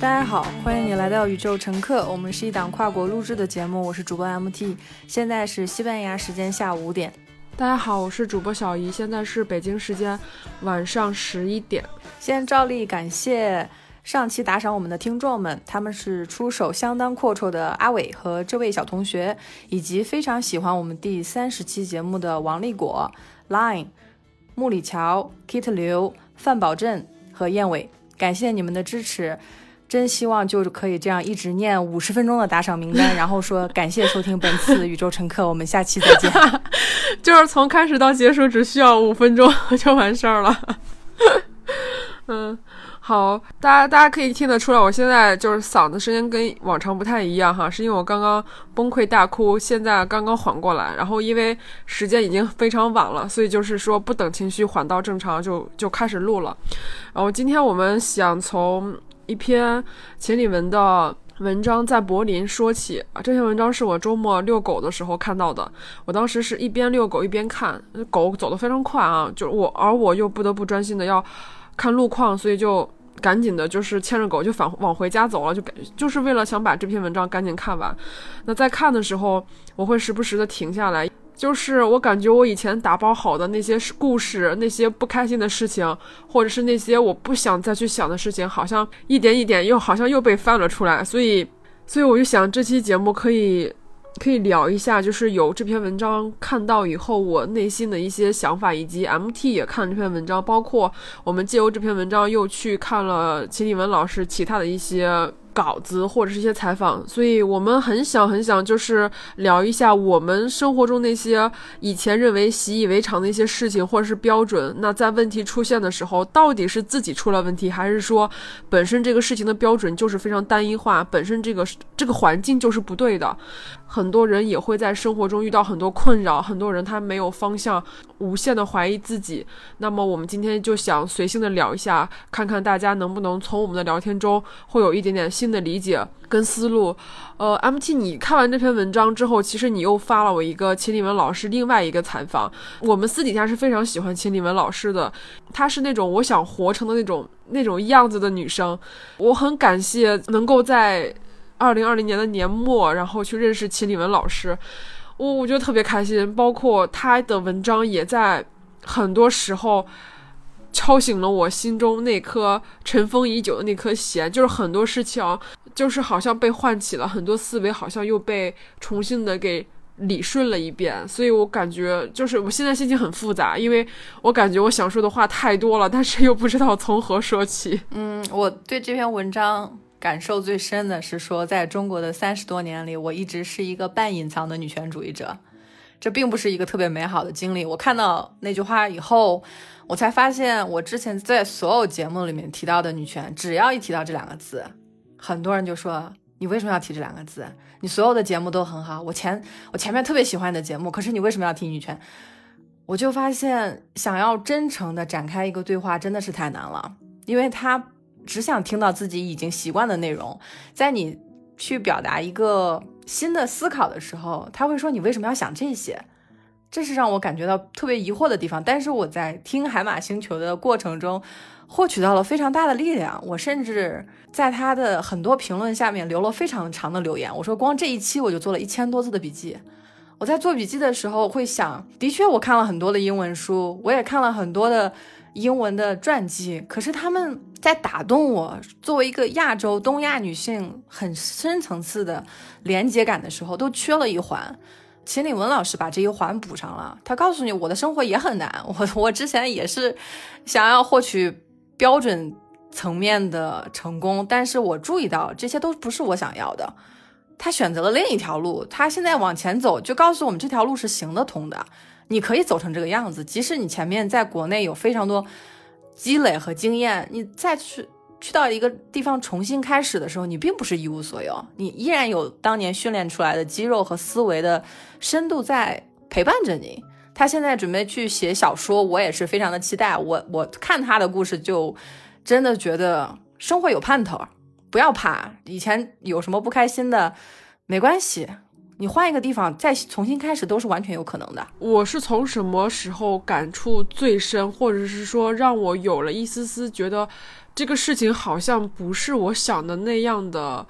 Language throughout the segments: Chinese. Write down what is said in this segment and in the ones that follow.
大家好，欢迎你来到宇宙乘客。我们是一档跨国录制的节目，我是主播 MT，现在是西班牙时间下午五点。大家好，我是主播小姨，现在是北京时间晚上十一点。先照例感谢上期打赏我们的听众们，他们是出手相当阔绰的阿伟和这位小同学，以及非常喜欢我们第三十期节目的王立果、Line、穆里乔、Kit 刘、范宝镇和燕伟，感谢你们的支持。真希望就是可以这样一直念五十分钟的打赏名单，然后说感谢收听本次宇宙乘客，我们下期再见。就是从开始到结束只需要五分钟就完事儿了。嗯，好，大家大家可以听得出来，我现在就是嗓子声音跟往常不太一样哈，是因为我刚刚崩溃大哭，现在刚刚缓过来，然后因为时间已经非常晚了，所以就是说不等情绪缓到正常就就开始录了。然后今天我们想从。一篇秦理文的文章在柏林说起啊，这篇文章是我周末遛狗的时候看到的。我当时是一边遛狗一边看，狗走得非常快啊，就我而我又不得不专心的要看路况，所以就赶紧的就是牵着狗就返往回家走了，就感就是为了想把这篇文章赶紧看完。那在看的时候，我会时不时的停下来。就是我感觉我以前打包好的那些故事，那些不开心的事情，或者是那些我不想再去想的事情，好像一点一点又好像又被翻了出来。所以，所以我就想这期节目可以可以聊一下，就是有这篇文章看到以后，我内心的一些想法，以及 MT 也看了这篇文章，包括我们借由这篇文章又去看了秦立文老师其他的一些。稿子或者是一些采访，所以我们很想很想就是聊一下我们生活中那些以前认为习以为常的一些事情或者是标准。那在问题出现的时候，到底是自己出了问题，还是说本身这个事情的标准就是非常单一化，本身这个这个环境就是不对的？很多人也会在生活中遇到很多困扰，很多人他没有方向，无限的怀疑自己。那么我们今天就想随性的聊一下，看看大家能不能从我们的聊天中会有一点点新的理解跟思路。呃，MT，你看完这篇文章之后，其实你又发了我一个秦立文老师另外一个采访。我们私底下是非常喜欢秦立文老师的，她是那种我想活成的那种那种样子的女生。我很感谢能够在。二零二零年的年末，然后去认识秦理文老师，我我觉得特别开心。包括她的文章也在很多时候敲醒了我心中那颗尘封已久的那颗弦，就是很多事情就是好像被唤起了，很多思维好像又被重新的给理顺了一遍。所以我感觉就是我现在心情很复杂，因为我感觉我想说的话太多了，但是又不知道从何说起。嗯，我对这篇文章。感受最深的是说，在中国的三十多年里，我一直是一个半隐藏的女权主义者，这并不是一个特别美好的经历。我看到那句话以后，我才发现，我之前在所有节目里面提到的女权，只要一提到这两个字，很多人就说你为什么要提这两个字？你所有的节目都很好，我前我前面特别喜欢你的节目，可是你为什么要提女权？我就发现，想要真诚的展开一个对话，真的是太难了，因为他。只想听到自己已经习惯的内容，在你去表达一个新的思考的时候，他会说你为什么要想这些？这是让我感觉到特别疑惑的地方。但是我在听海马星球的过程中，获取到了非常大的力量。我甚至在他的很多评论下面留了非常长的留言。我说光这一期我就做了一千多字的笔记。我在做笔记的时候会想，的确我看了很多的英文书，我也看了很多的。英文的传记，可是他们在打动我。作为一个亚洲东亚女性，很深层次的连接感的时候，都缺了一环。秦理文老师把这一环补上了。他告诉你，我的生活也很难。我我之前也是想要获取标准层面的成功，但是我注意到这些都不是我想要的。他选择了另一条路，他现在往前走，就告诉我们这条路是行得通的。你可以走成这个样子，即使你前面在国内有非常多积累和经验，你再去去到一个地方重新开始的时候，你并不是一无所有，你依然有当年训练出来的肌肉和思维的深度在陪伴着你。他现在准备去写小说，我也是非常的期待。我我看他的故事，就真的觉得生活有盼头，不要怕，以前有什么不开心的，没关系。你换一个地方再重新开始都是完全有可能的。我是从什么时候感触最深，或者是说让我有了一丝丝觉得这个事情好像不是我想的那样的。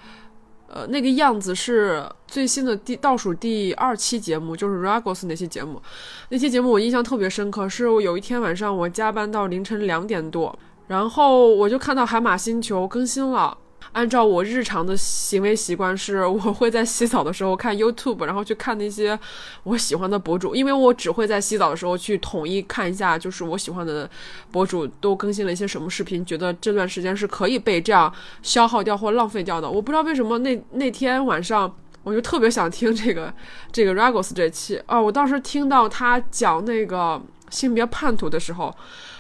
呃，那个样子是最新的第倒数第二期节目，就是 Ragos 那期节目。那期节目我印象特别深刻，是我有一天晚上我加班到凌晨两点多，然后我就看到海马星球更新了。按照我日常的行为习惯，是我会在洗澡的时候看 YouTube，然后去看那些我喜欢的博主，因为我只会在洗澡的时候去统一看一下，就是我喜欢的博主都更新了一些什么视频，觉得这段时间是可以被这样消耗掉或浪费掉的。我不知道为什么那那天晚上我就特别想听这个这个 Ragos 这期啊，我当时听到他讲那个性别叛徒的时候。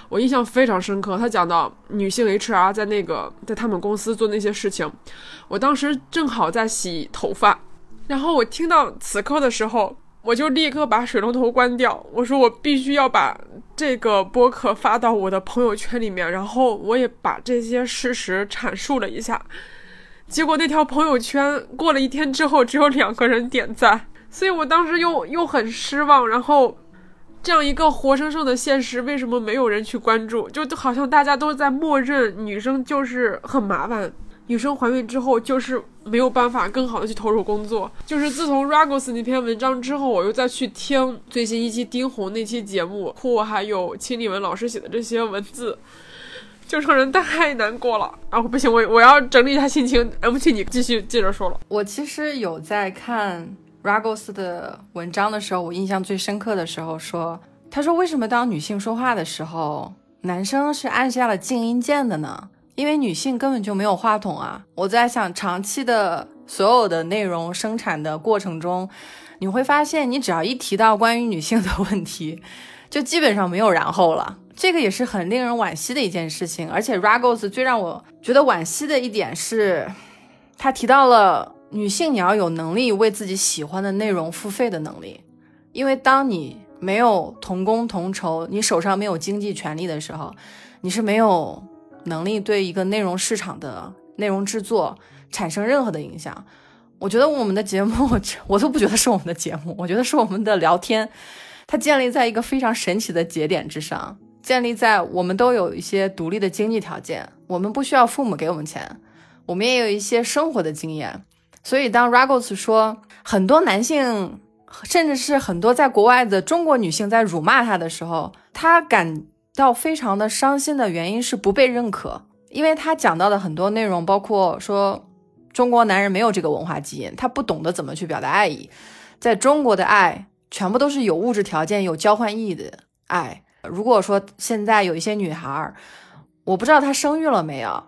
我印象非常深刻，他讲到女性 HR 在那个在他们公司做那些事情，我当时正好在洗头发，然后我听到此刻的时候，我就立刻把水龙头关掉，我说我必须要把这个播客发到我的朋友圈里面，然后我也把这些事实阐述了一下，结果那条朋友圈过了一天之后只有两个人点赞，所以我当时又又很失望，然后。这样一个活生生的现实，为什么没有人去关注？就好像大家都在默认女生就是很麻烦，女生怀孕之后就是没有办法更好的去投入工作。就是自从 Ragos 那篇文章之后，我又再去听最新一期丁红那期节目，哭，还有秦立文老师写的这些文字，就让人太难过了。啊，不行，我我要整理一下心情。对不起，你继续接着说了。我其实有在看。Ragos 的文章的时候，我印象最深刻的时候说，他说为什么当女性说话的时候，男生是按下了静音键的呢？因为女性根本就没有话筒啊！我在想，长期的所有的内容生产的过程中，你会发现，你只要一提到关于女性的问题，就基本上没有然后了。这个也是很令人惋惜的一件事情。而且 Ragos 最让我觉得惋惜的一点是，他提到了。女性，你要有能力为自己喜欢的内容付费的能力，因为当你没有同工同酬，你手上没有经济权利的时候，你是没有能力对一个内容市场的内容制作产生任何的影响。我觉得我们的节目，我都不觉得是我们的节目，我觉得是我们的聊天，它建立在一个非常神奇的节点之上，建立在我们都有一些独立的经济条件，我们不需要父母给我们钱，我们也有一些生活的经验。所以，当 Ragos 说很多男性，甚至是很多在国外的中国女性在辱骂他的时候，他感到非常的伤心的原因是不被认可，因为他讲到的很多内容，包括说中国男人没有这个文化基因，他不懂得怎么去表达爱意，在中国的爱全部都是有物质条件、有交换意义的爱。如果说现在有一些女孩，我不知道她生育了没有。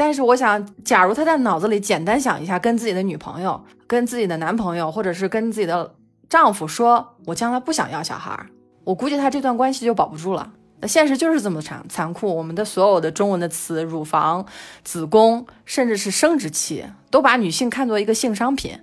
但是我想，假如他在脑子里简单想一下，跟自己的女朋友、跟自己的男朋友，或者是跟自己的丈夫说，我将来不想要小孩，我估计他这段关系就保不住了。那现实就是这么残残酷。我们的所有的中文的词，乳房、子宫，甚至是生殖器，都把女性看作一个性商品。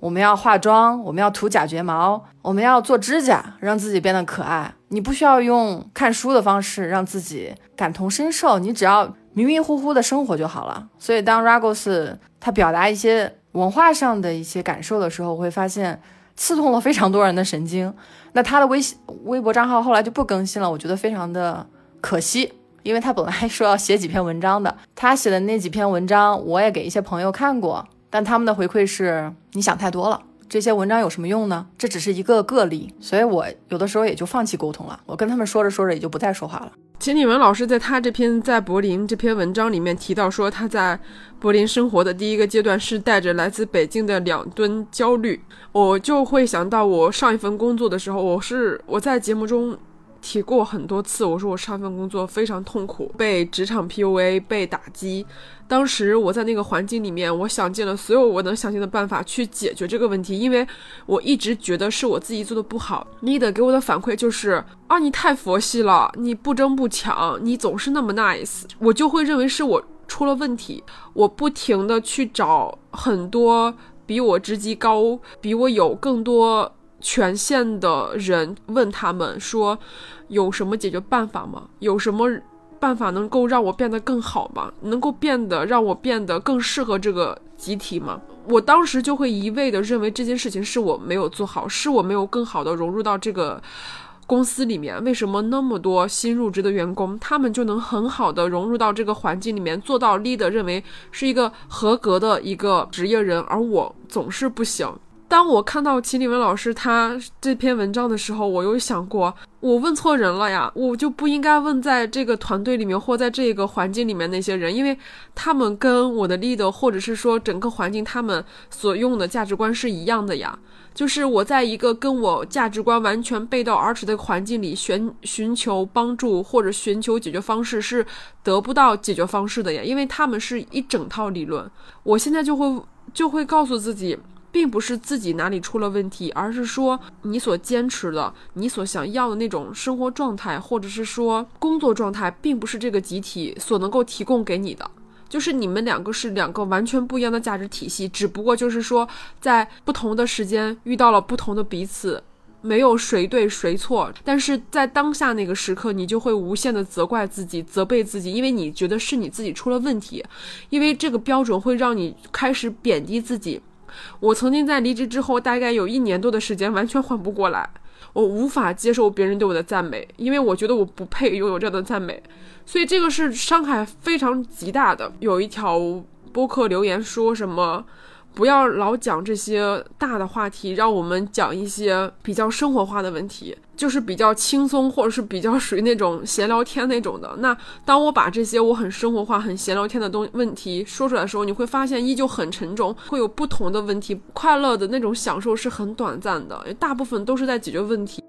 我们要化妆，我们要涂假睫毛，我们要做指甲，让自己变得可爱。你不需要用看书的方式让自己感同身受，你只要。迷迷糊糊的生活就好了。所以，当 Ragos 他表达一些文化上的一些感受的时候，我会发现刺痛了非常多人的神经。那他的微信微博账号后来就不更新了，我觉得非常的可惜，因为他本来说要写几篇文章的。他写的那几篇文章，我也给一些朋友看过，但他们的回馈是：你想太多了，这些文章有什么用呢？这只是一个个例。所以我有的时候也就放弃沟通了。我跟他们说着说着，也就不再说话了。秦理文老师在他这篇在柏林这篇文章里面提到说，他在柏林生活的第一个阶段是带着来自北京的两吨焦虑。我就会想到我上一份工作的时候，我是我在节目中。提过很多次，我说我上份工作非常痛苦，被职场 PUA，被打击。当时我在那个环境里面，我想尽了所有我能想尽的办法去解决这个问题，因为我一直觉得是我自己做的不好。leader 给我的反馈就是啊，你太佛系了，你不争不抢，你总是那么 nice，我就会认为是我出了问题。我不停的去找很多比我职级高、比我有更多。权限的人问他们说：“有什么解决办法吗？有什么办法能够让我变得更好吗？能够变得让我变得更适合这个集体吗？”我当时就会一味的认为这件事情是我没有做好，是我没有更好的融入到这个公司里面，为什么那么多新入职的员工，他们就能很好的融入到这个环境里面，做到 leader 认为是一个合格的一个职业人，而我总是不行。当我看到齐立文老师他这篇文章的时候，我有想过，我问错人了呀，我就不应该问在这个团队里面或在这个环境里面那些人，因为他们跟我的 leader 或者是说整个环境他们所用的价值观是一样的呀。就是我在一个跟我价值观完全背道而驰的环境里寻寻求帮助或者寻求解决方式是得不到解决方式的呀，因为他们是一整套理论。我现在就会就会告诉自己。并不是自己哪里出了问题，而是说你所坚持的、你所想要的那种生活状态，或者是说工作状态，并不是这个集体所能够提供给你的。就是你们两个是两个完全不一样的价值体系，只不过就是说在不同的时间遇到了不同的彼此，没有谁对谁错。但是在当下那个时刻，你就会无限的责怪自己、责备自己，因为你觉得是你自己出了问题，因为这个标准会让你开始贬低自己。我曾经在离职之后，大概有一年多的时间完全缓不过来，我无法接受别人对我的赞美，因为我觉得我不配拥有这样的赞美，所以这个是伤害非常极大的。有一条播客留言说什么？不要老讲这些大的话题，让我们讲一些比较生活化的问题，就是比较轻松，或者是比较属于那种闲聊天那种的。那当我把这些我很生活化、很闲聊天的东问题说出来的时候，你会发现依旧很沉重，会有不同的问题。快乐的那种享受是很短暂的，大部分都是在解决问题。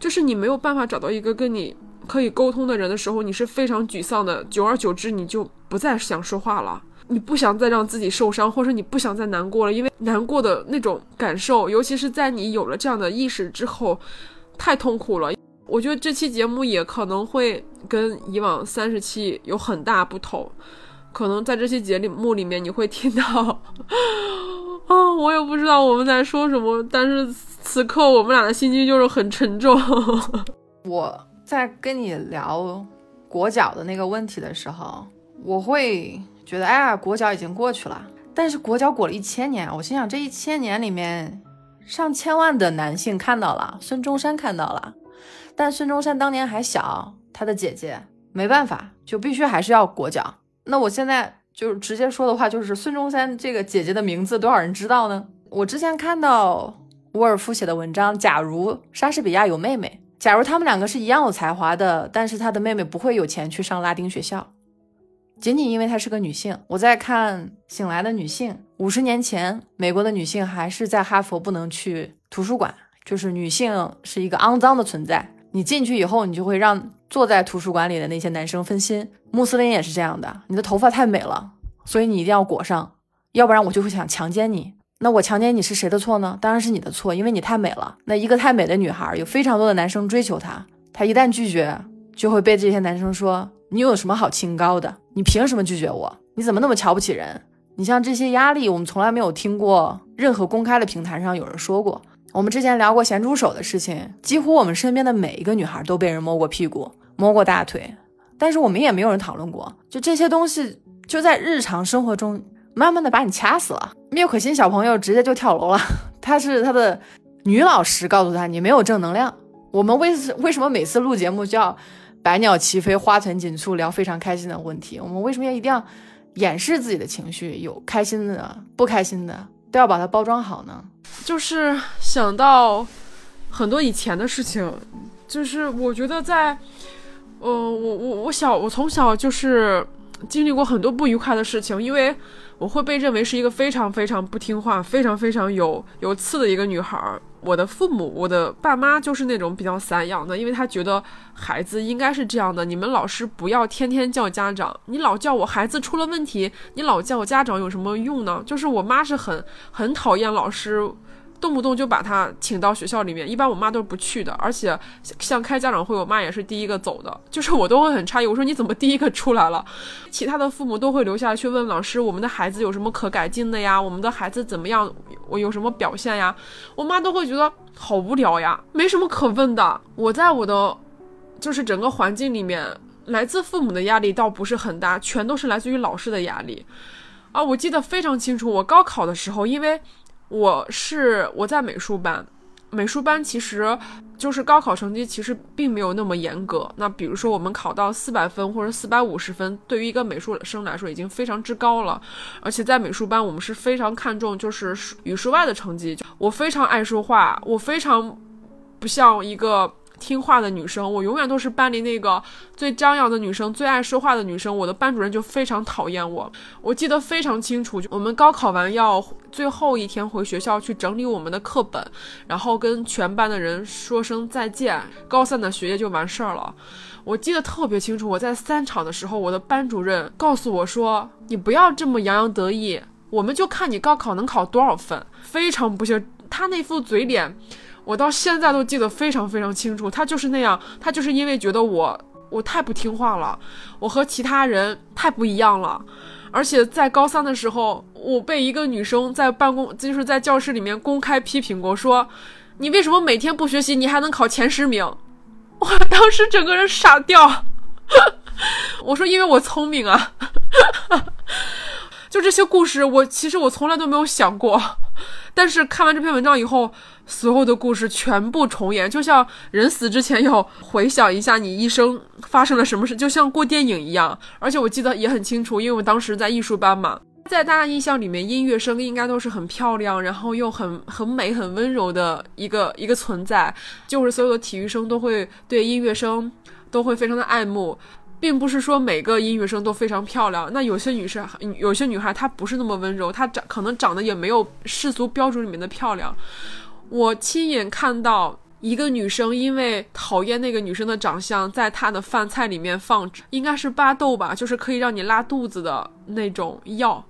就是你没有办法找到一个跟你可以沟通的人的时候，你是非常沮丧的。久而久之，你就不再想说话了。你不想再让自己受伤，或者你不想再难过了，因为难过的那种感受，尤其是在你有了这样的意识之后，太痛苦了。我觉得这期节目也可能会跟以往三十期有很大不同，可能在这期节目里面你会听到，啊，我也不知道我们在说什么，但是此刻我们俩的心情就是很沉重。我在跟你聊裹脚的那个问题的时候，我会。觉得哎呀，裹脚已经过去了，但是裹脚裹了一千年，我心想这一千年里面，上千万的男性看到了，孙中山看到了，但孙中山当年还小，他的姐姐没办法，就必须还是要裹脚。那我现在就直接说的话，就是孙中山这个姐姐的名字多少人知道呢？我之前看到沃尔夫写的文章，假如莎士比亚有妹妹，假如他们两个是一样有才华的，但是他的妹妹不会有钱去上拉丁学校。仅仅因为她是个女性，我在看《醒来的女性》。五十年前，美国的女性还是在哈佛不能去图书馆，就是女性是一个肮脏的存在。你进去以后，你就会让坐在图书馆里的那些男生分心。穆斯林也是这样的，你的头发太美了，所以你一定要裹上，要不然我就会想强奸你。那我强奸你是谁的错呢？当然是你的错，因为你太美了。那一个太美的女孩，有非常多的男生追求她，她一旦拒绝，就会被这些男生说。你有什么好清高的？你凭什么拒绝我？你怎么那么瞧不起人？你像这些压力，我们从来没有听过任何公开的平台上有人说过。我们之前聊过咸猪手的事情，几乎我们身边的每一个女孩都被人摸过屁股、摸过大腿，但是我们也没有人讨论过。就这些东西，就在日常生活中慢慢的把你掐死了。缪可欣小朋友直接就跳楼了，他是他的女老师告诉他你没有正能量。我们为为什么每次录节目就要？百鸟齐飞，花团锦簇，聊非常开心的问题。我们为什么要一定要掩饰自己的情绪？有开心的，不开心的，都要把它包装好呢？就是想到很多以前的事情，就是我觉得在，呃，我我我小我从小就是经历过很多不愉快的事情，因为。我会被认为是一个非常非常不听话、非常非常有有刺的一个女孩儿。我的父母，我的爸妈就是那种比较散养的，因为他觉得孩子应该是这样的。你们老师不要天天叫家长，你老叫我孩子出了问题，你老叫我家长有什么用呢？就是我妈是很很讨厌老师。动不动就把他请到学校里面，一般我妈都是不去的。而且像开家长会，我妈也是第一个走的。就是我都会很诧异，我说你怎么第一个出来了？其他的父母都会留下来去问老师，我们的孩子有什么可改进的呀？我们的孩子怎么样？我有什么表现呀？我妈都会觉得好无聊呀，没什么可问的。我在我的就是整个环境里面，来自父母的压力倒不是很大，全都是来自于老师的压力。啊，我记得非常清楚，我高考的时候，因为。我是我在美术班，美术班其实就是高考成绩其实并没有那么严格。那比如说我们考到四百分或者四百五十分，对于一个美术生来说已经非常之高了。而且在美术班，我们是非常看重就是语数外的成绩。我非常爱说话，我非常不像一个。听话的女生，我永远都是班里那个最张扬的女生，最爱说话的女生。我的班主任就非常讨厌我。我记得非常清楚，我们高考完要最后一天回学校去整理我们的课本，然后跟全班的人说声再见，高三的学业就完事儿了。我记得特别清楚，我在三场的时候，我的班主任告诉我说：“你不要这么洋洋得意，我们就看你高考能考多少分。”非常不屑，他那副嘴脸。我到现在都记得非常非常清楚，他就是那样，他就是因为觉得我我太不听话了，我和其他人太不一样了，而且在高三的时候，我被一个女生在办公就是在教室里面公开批评过，说你为什么每天不学习，你还能考前十名？我当时整个人傻掉，我说因为我聪明啊，就这些故事，我其实我从来都没有想过。但是看完这篇文章以后，所有的故事全部重演，就像人死之前要回想一下你一生发生了什么事，就像过电影一样。而且我记得也很清楚，因为我当时在艺术班嘛，在大家印象里面，音乐生应该都是很漂亮，然后又很很美、很温柔的一个一个存在，就是所有的体育生都会对音乐生都会非常的爱慕。并不是说每个音乐生都非常漂亮，那有些女生，有些女孩她不是那么温柔，她长可能长得也没有世俗标准里面的漂亮。我亲眼看到一个女生因为讨厌那个女生的长相，在她的饭菜里面放应该是巴豆吧，就是可以让你拉肚子的那种药。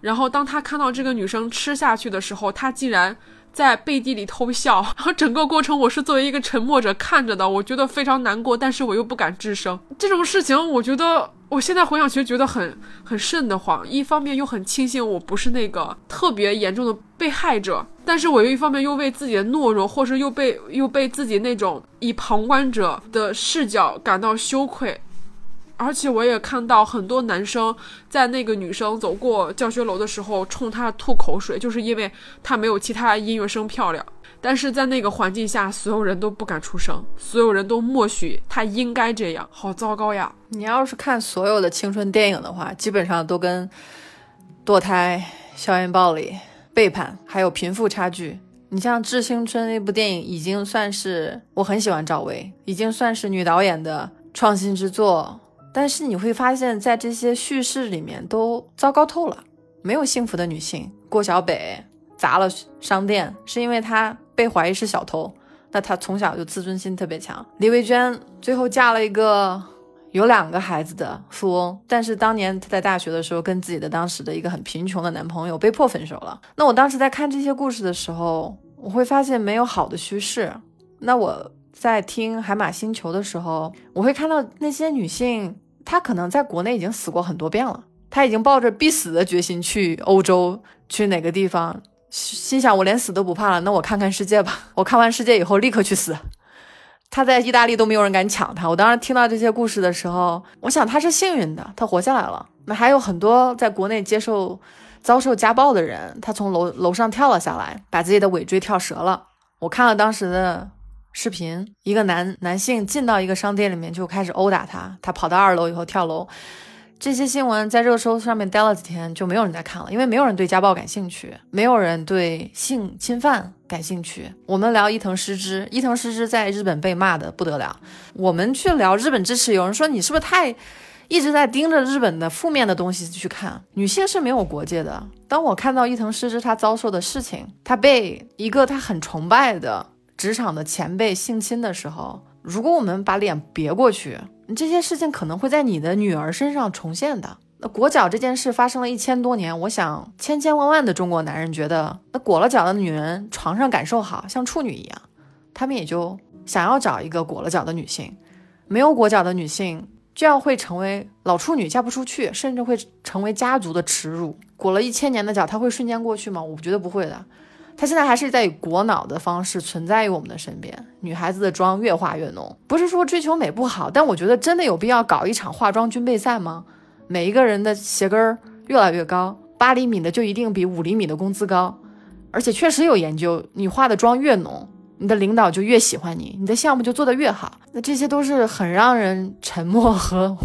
然后当她看到这个女生吃下去的时候，她竟然。在背地里偷笑，然后整个过程我是作为一个沉默者看着的，我觉得非常难过，但是我又不敢吱声。这种事情，我觉得我现在回想起来觉得很很瘆得慌，一方面又很庆幸我不是那个特别严重的被害者，但是我又一方面又为自己的懦弱，或是又被又被自己那种以旁观者的视角感到羞愧。而且我也看到很多男生在那个女生走过教学楼的时候冲她吐口水，就是因为她没有其他音乐生漂亮。但是在那个环境下，所有人都不敢出声，所有人都默许她应该这样。好糟糕呀！你要是看所有的青春电影的话，基本上都跟堕胎、校园暴力、背叛，还有贫富差距。你像《致青春》那部电影，已经算是我很喜欢赵薇，已经算是女导演的创新之作。但是你会发现在这些叙事里面都糟糕透了，没有幸福的女性。郭小北砸了商店，是因为她被怀疑是小偷，那她从小就自尊心特别强。李维娟最后嫁了一个有两个孩子的富翁，但是当年她在大学的时候跟自己的当时的一个很贫穷的男朋友被迫分手了。那我当时在看这些故事的时候，我会发现没有好的叙事。那我。在听《海马星球》的时候，我会看到那些女性，她可能在国内已经死过很多遍了，她已经抱着必死的决心去欧洲，去哪个地方，心想我连死都不怕了，那我看看世界吧。我看完世界以后立刻去死。她在意大利都没有人敢抢她。我当时听到这些故事的时候，我想她是幸运的，她活下来了。那还有很多在国内接受遭受家暴的人，他从楼楼上跳了下来，把自己的尾椎跳折了。我看了当时的。视频，一个男男性进到一个商店里面就开始殴打他，他跑到二楼以后跳楼。这些新闻在热搜上面待了几天，就没有人再看了，因为没有人对家暴感兴趣，没有人对性侵犯感兴趣。我们聊伊藤诗织，伊藤诗织在日本被骂的不得了。我们去聊日本支持，有人说你是不是太一直在盯着日本的负面的东西去看？女性是没有国界的。当我看到伊藤诗织她遭受的事情，她被一个她很崇拜的。职场的前辈性侵的时候，如果我们把脸别过去，这些事情可能会在你的女儿身上重现的。那裹脚这件事发生了一千多年，我想千千万万的中国男人觉得，那裹了脚的女人床上感受好像处女一样，他们也就想要找一个裹了脚的女性。没有裹脚的女性，就要会成为老处女，嫁不出去，甚至会成为家族的耻辱。裹了一千年的脚，它会瞬间过去吗？我觉得不会的。它现在还是在以裹脑的方式存在于我们的身边。女孩子的妆越化越浓，不是说追求美不好，但我觉得真的有必要搞一场化妆军备赛吗？每一个人的鞋跟儿越来越高，八厘米的就一定比五厘米的工资高，而且确实有研究，你化的妆越浓，你的领导就越喜欢你，你的项目就做得越好。那这些都是很让人沉默和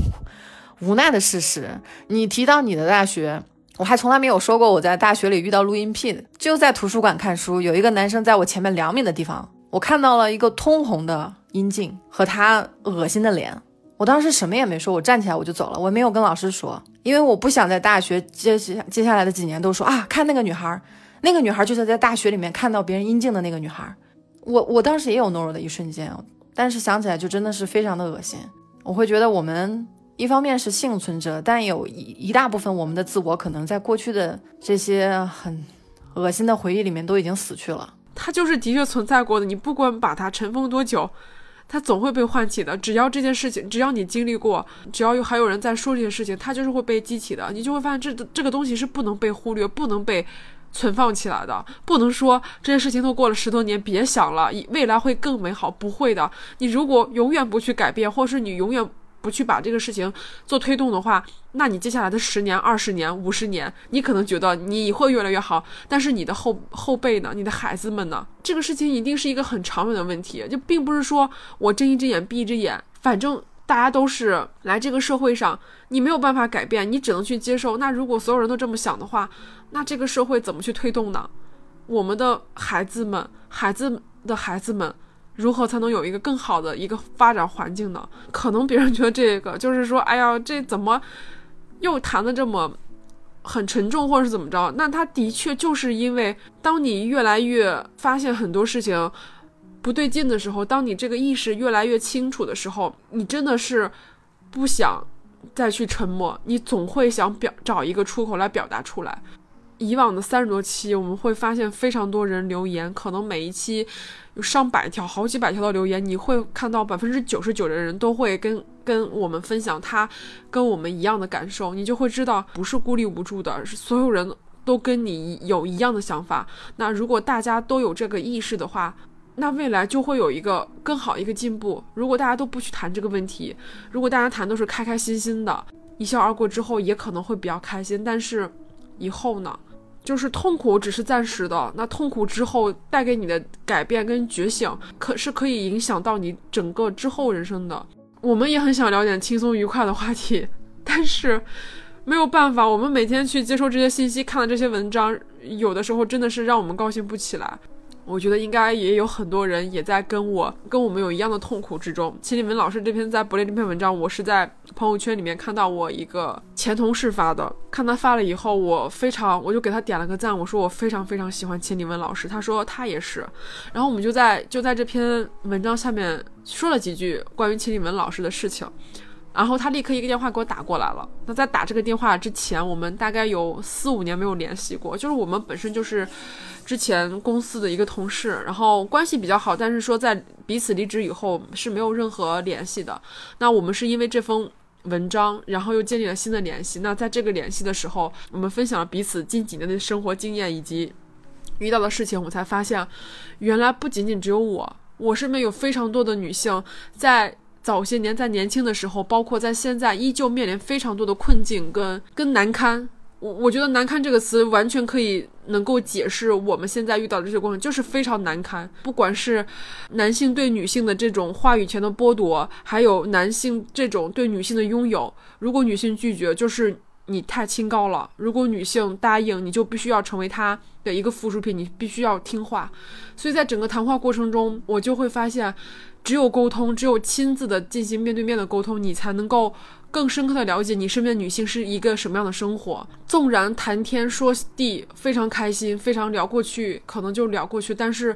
无奈的事实。你提到你的大学，我还从来没有说过我在大学里遇到录音癖的。就在图书馆看书，有一个男生在我前面两米的地方，我看到了一个通红的阴茎和他恶心的脸。我当时什么也没说，我站起来我就走了，我没有跟老师说，因为我不想在大学接接接下来的几年都说啊，看那个女孩，那个女孩就是在大学里面看到别人阴茎的那个女孩。我我当时也有懦弱的一瞬间，但是想起来就真的是非常的恶心。我会觉得我们一方面是幸存者，但有一一大部分我们的自我可能在过去的这些很恶心的回忆里面都已经死去了。它就是的确存在过的，你不管把它尘封多久。它总会被唤起的，只要这件事情，只要你经历过，只要有还有人在说这件事情，它就是会被激起的。你就会发现，这这个东西是不能被忽略，不能被存放起来的，不能说这件事情都过了十多年，别想了，未来会更美好，不会的。你如果永远不去改变，或是你永远。不去把这个事情做推动的话，那你接下来的十年、二十年、五十年，你可能觉得你会越来越好，但是你的后后辈呢？你的孩子们呢？这个事情一定是一个很长远的问题，就并不是说我睁一只眼闭一只眼，反正大家都是来这个社会上，你没有办法改变，你只能去接受。那如果所有人都这么想的话，那这个社会怎么去推动呢？我们的孩子们、孩子的孩子们。如何才能有一个更好的一个发展环境呢？可能别人觉得这个就是说，哎呀，这怎么又谈的这么很沉重，或者是怎么着？那他的确就是因为，当你越来越发现很多事情不对劲的时候，当你这个意识越来越清楚的时候，你真的是不想再去沉默，你总会想表找一个出口来表达出来。以往的三十多期，我们会发现非常多人留言，可能每一期有上百条、好几百条的留言，你会看到百分之九十九的人都会跟跟我们分享他跟我们一样的感受，你就会知道不是孤立无助的，是所有人都跟你有一样的想法。那如果大家都有这个意识的话，那未来就会有一个更好一个进步。如果大家都不去谈这个问题，如果大家谈都是开开心心的，一笑而过之后，也可能会比较开心，但是。以后呢，就是痛苦只是暂时的，那痛苦之后带给你的改变跟觉醒，可是可以影响到你整个之后人生的。我们也很想聊点轻松愉快的话题，但是没有办法，我们每天去接收这些信息，看了这些文章，有的时候真的是让我们高兴不起来。我觉得应该也有很多人也在跟我跟我们有一样的痛苦之中。秦立文老师这篇在博列这篇文章，我是在朋友圈里面看到我一个前同事发的，看他发了以后，我非常我就给他点了个赞，我说我非常非常喜欢秦立文老师，他说他也是，然后我们就在就在这篇文章下面说了几句关于秦立文老师的事情。然后他立刻一个电话给我打过来了。那在打这个电话之前，我们大概有四五年没有联系过。就是我们本身就是之前公司的一个同事，然后关系比较好，但是说在彼此离职以后是没有任何联系的。那我们是因为这封文章，然后又建立了新的联系。那在这个联系的时候，我们分享了彼此近几年的生活经验以及遇到的事情，我才发现，原来不仅仅只有我，我身边有非常多的女性在。早些年在年轻的时候，包括在现在，依旧面临非常多的困境跟跟难堪。我我觉得“难堪”这个词完全可以能够解释我们现在遇到的这些过程，就是非常难堪。不管是男性对女性的这种话语权的剥夺，还有男性这种对女性的拥有，如果女性拒绝，就是你太清高了；如果女性答应，你就必须要成为他的一个附属品，你必须要听话。所以在整个谈话过程中，我就会发现。只有沟通，只有亲自的进行面对面的沟通，你才能够更深刻的了解你身边的女性是一个什么样的生活。纵然谈天说地非常开心，非常聊过去，可能就聊过去，但是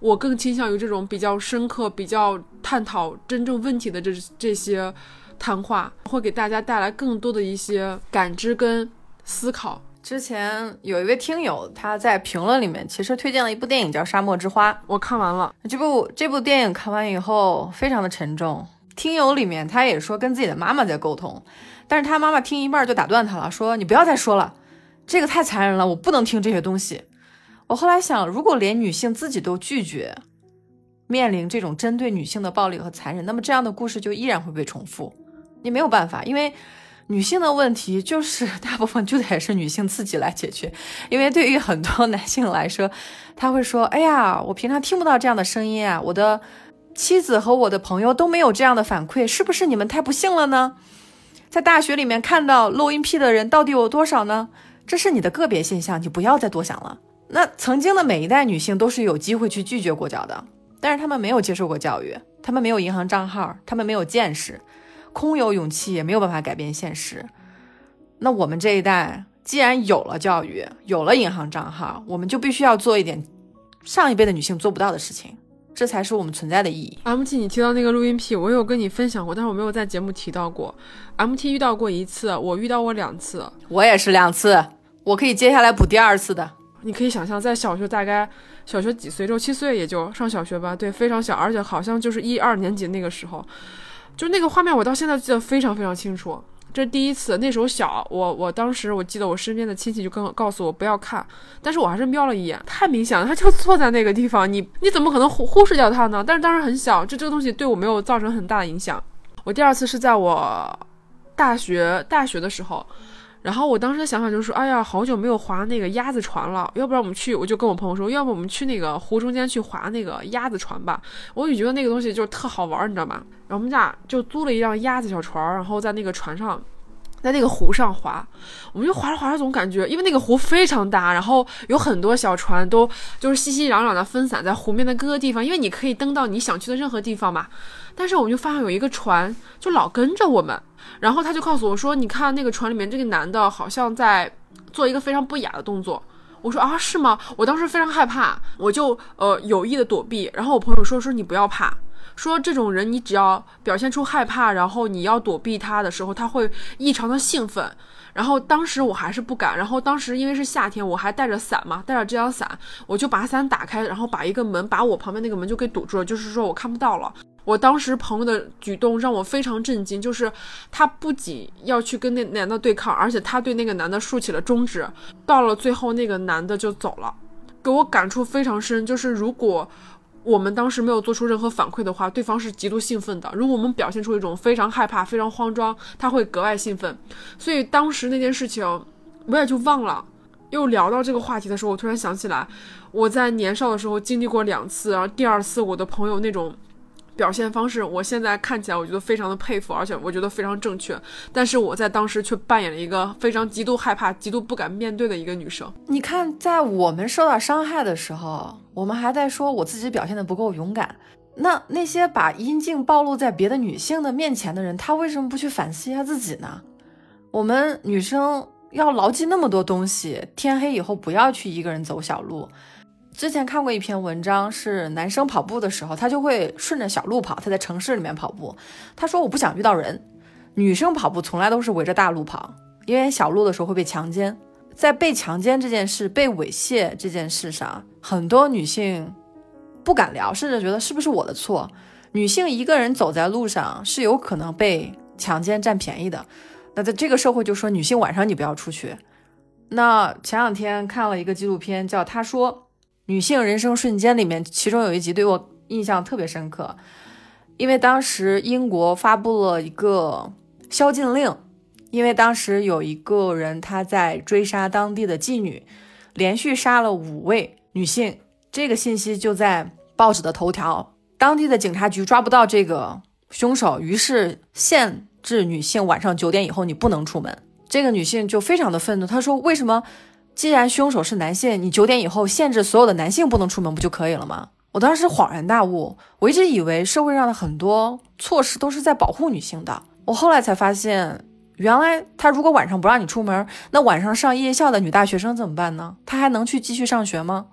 我更倾向于这种比较深刻、比较探讨真正问题的这这些谈话，会给大家带来更多的一些感知跟思考。之前有一位听友，他在评论里面其实推荐了一部电影，叫《沙漠之花》。我看完了这部这部电影，看完以后非常的沉重。听友里面他也说跟自己的妈妈在沟通，但是他妈妈听一半就打断他了，说你不要再说了，这个太残忍了，我不能听这些东西。我后来想，如果连女性自己都拒绝面临这种针对女性的暴力和残忍，那么这样的故事就依然会被重复。你没有办法，因为。女性的问题就是 大部分就得是女性自己来解决，因为对于很多男性来说，他会说：“哎呀，我平常听不到这样的声音啊，我的妻子和我的朋友都没有这样的反馈，是不是你们太不幸了呢？在大学里面看到漏音癖的人到底有多少呢？这是你的个别现象，你不要再多想了。那曾经的每一代女性都是有机会去拒绝裹脚的，但是她们没有接受过教育，她们没有银行账号，她们没有见识。”空有勇气也没有办法改变现实。那我们这一代既然有了教育，有了银行账号，我们就必须要做一点上一辈的女性做不到的事情，这才是我们存在的意义。M T，你提到那个录音癖，我有跟你分享过，但是我没有在节目提到过。M T 遇到过一次，我遇到过两次，我也是两次，我可以接下来补第二次的。你可以想象，在小学大概小学几岁，六七岁也就上小学吧，对，非常小，而且好像就是一二年级那个时候。就那个画面，我到现在记得非常非常清楚。这是第一次，那时候小，我我当时我记得我身边的亲戚就跟告诉我不要看，但是我还是瞄了一眼，太明显了，他就坐在那个地方，你你怎么可能忽忽视掉他呢？但是当时很小，这这个东西对我没有造成很大的影响。我第二次是在我大学大学的时候。然后我当时的想法就是说，哎呀，好久没有划那个鸭子船了，要不然我们去，我就跟我朋友说，要不我们去那个湖中间去划那个鸭子船吧。我就觉得那个东西就是特好玩，你知道吗？然后我们俩就租了一辆鸭子小船，然后在那个船上，在那个湖上划。我们就划着划着，总感觉因为那个湖非常大，然后有很多小船都就是熙熙攘攘的分散在湖面的各个地方，因为你可以登到你想去的任何地方嘛。但是我们就发现有一个船就老跟着我们。然后他就告诉我说：“你看那个船里面这个男的，好像在做一个非常不雅的动作。”我说：“啊，是吗？”我当时非常害怕，我就呃有意的躲避。然后我朋友说：“说你不要怕，说这种人你只要表现出害怕，然后你要躲避他的时候，他会异常的兴奋。”然后当时我还是不敢。然后当时因为是夏天，我还带着伞嘛，带着遮阳伞，我就把伞打开，然后把一个门把我旁边那个门就给堵住了，就是说我看不到了。我当时朋友的举动让我非常震惊，就是他不仅要去跟那男的对抗，而且他对那个男的竖起了中指。到了最后，那个男的就走了，给我感触非常深。就是如果我们当时没有做出任何反馈的话，对方是极度兴奋的；如果我们表现出一种非常害怕、非常慌张，他会格外兴奋。所以当时那件事情我也就忘了。又聊到这个话题的时候，我突然想起来，我在年少的时候经历过两次，然后第二次我的朋友那种。表现方式，我现在看起来我觉得非常的佩服，而且我觉得非常正确。但是我在当时却扮演了一个非常极度害怕、极度不敢面对的一个女生。你看，在我们受到伤害的时候，我们还在说我自己表现的不够勇敢。那那些把阴茎暴露在别的女性的面前的人，他为什么不去反思一下自己呢？我们女生要牢记那么多东西，天黑以后不要去一个人走小路。之前看过一篇文章，是男生跑步的时候，他就会顺着小路跑。他在城市里面跑步，他说我不想遇到人。女生跑步从来都是围着大路跑，因为小路的时候会被强奸。在被强奸这件事、被猥亵这件事上，很多女性不敢聊，甚至觉得是不是我的错。女性一个人走在路上是有可能被强奸占便宜的。那在这个社会就说女性晚上你不要出去。那前两天看了一个纪录片，叫他说。女性人生瞬间里面，其中有一集对我印象特别深刻，因为当时英国发布了一个宵禁令，因为当时有一个人他在追杀当地的妓女，连续杀了五位女性，这个信息就在报纸的头条，当地的警察局抓不到这个凶手，于是限制女性晚上九点以后你不能出门。这个女性就非常的愤怒，她说：“为什么？”既然凶手是男性，你九点以后限制所有的男性不能出门不就可以了吗？我当时恍然大悟，我一直以为社会上的很多措施都是在保护女性的。我后来才发现，原来他如果晚上不让你出门，那晚上上夜校的女大学生怎么办呢？她还能去继续上学吗？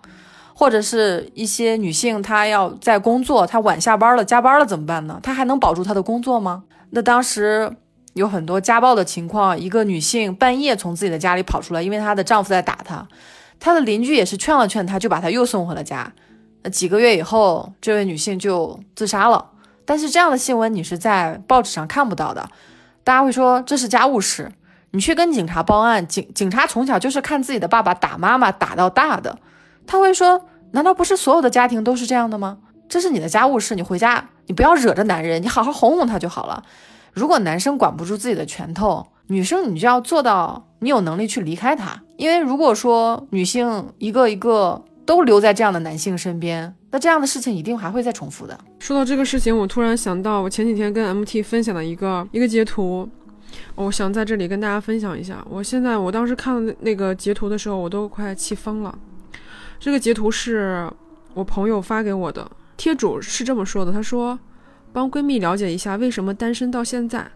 或者是一些女性她要在工作，她晚下班了，加班了怎么办呢？她还能保住她的工作吗？那当时。有很多家暴的情况，一个女性半夜从自己的家里跑出来，因为她的丈夫在打她，她的邻居也是劝了劝她，就把她又送回了家。那几个月以后，这位女性就自杀了。但是这样的新闻你是在报纸上看不到的，大家会说这是家务事，你去跟警察报案，警警察从小就是看自己的爸爸打妈妈打到大的，他会说，难道不是所有的家庭都是这样的吗？这是你的家务事，你回家你不要惹着男人，你好好哄哄他就好了。如果男生管不住自己的拳头，女生你就要做到你有能力去离开他。因为如果说女性一个一个都留在这样的男性身边，那这样的事情一定还会再重复的。说到这个事情，我突然想到，我前几天跟 MT 分享的一个一个截图，我想在这里跟大家分享一下。我现在我当时看那个截图的时候，我都快气疯了。这个截图是我朋友发给我的，贴主是这么说的：他说，帮闺蜜了解一下为什么单身到现在。